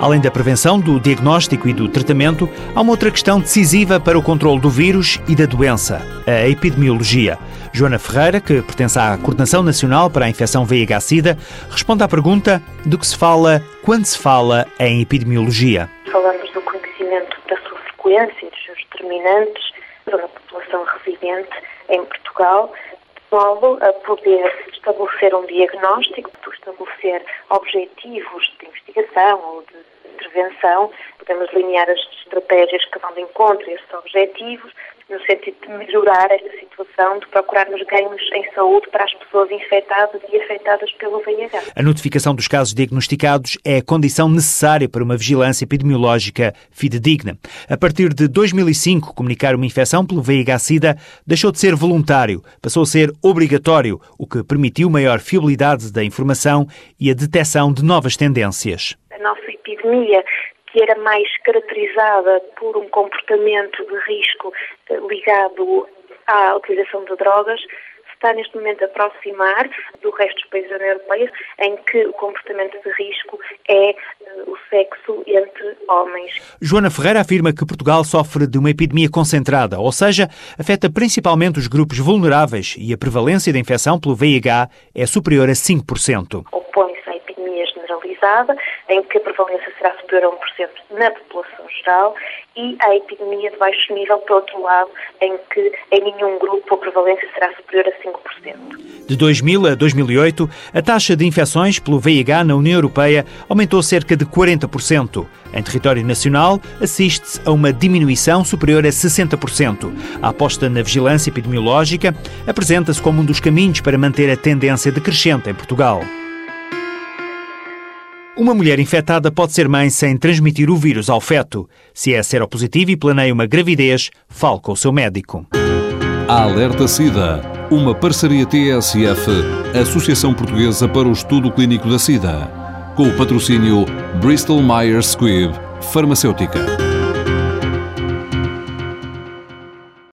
Além da prevenção, do diagnóstico e do tratamento, há uma outra questão decisiva para o controle do vírus e da doença, a epidemiologia. Joana Ferreira, que pertence à Coordenação Nacional para a Infecção VIH-Sida, responde à pergunta do que se fala quando se fala em epidemiologia. Falamos do conhecimento da sua frequência e dos seus determinantes para a população residente em Portugal, de modo a poder estabelecer um diagnóstico, estabelecer objetivos de investigação ou de intervenção, podemos delinear as estratégias que vão de encontro a esses objetivos, no sentido de melhorar esta situação, de procurarmos ganhos em saúde para as pessoas infectadas e afetadas pelo VIH. A notificação dos casos diagnosticados é a condição necessária para uma vigilância epidemiológica fidedigna. A partir de 2005, comunicar uma infecção pelo VIH-Sida deixou de ser voluntário, passou a ser obrigatório, o que permitiu maior fiabilidade da informação e a detecção de novas tendências. Epidemia que era mais caracterizada por um comportamento de risco eh, ligado à utilização de drogas, está neste momento a aproximar do resto dos países da União Europeia, em que o comportamento de risco é uh, o sexo entre homens. Joana Ferreira afirma que Portugal sofre de uma epidemia concentrada, ou seja, afeta principalmente os grupos vulneráveis e a prevalência da infecção pelo VIH é superior a 5%. Opõe-se à epidemia generalizada, em que a prevalência será superior a 1% na população geral, e à epidemia de baixo nível, por outro lado, em que em nenhum grupo a prevalência será superior a 5%. De 2000 a 2008, a taxa de infecções pelo VIH na União Europeia aumentou cerca de 40%. Em território nacional, assiste-se a uma diminuição superior a 60%. A aposta na vigilância epidemiológica apresenta-se como um dos caminhos para manter a tendência decrescente em Portugal. Uma mulher infectada pode ser mãe sem transmitir o vírus ao feto. Se é seropositivo e planeia uma gravidez, fale com o seu médico. Alerta SIDA, uma parceria TSF, Associação Portuguesa para o Estudo Clínico da SIDA, com o patrocínio Bristol Myers Squibb, Farmacêutica.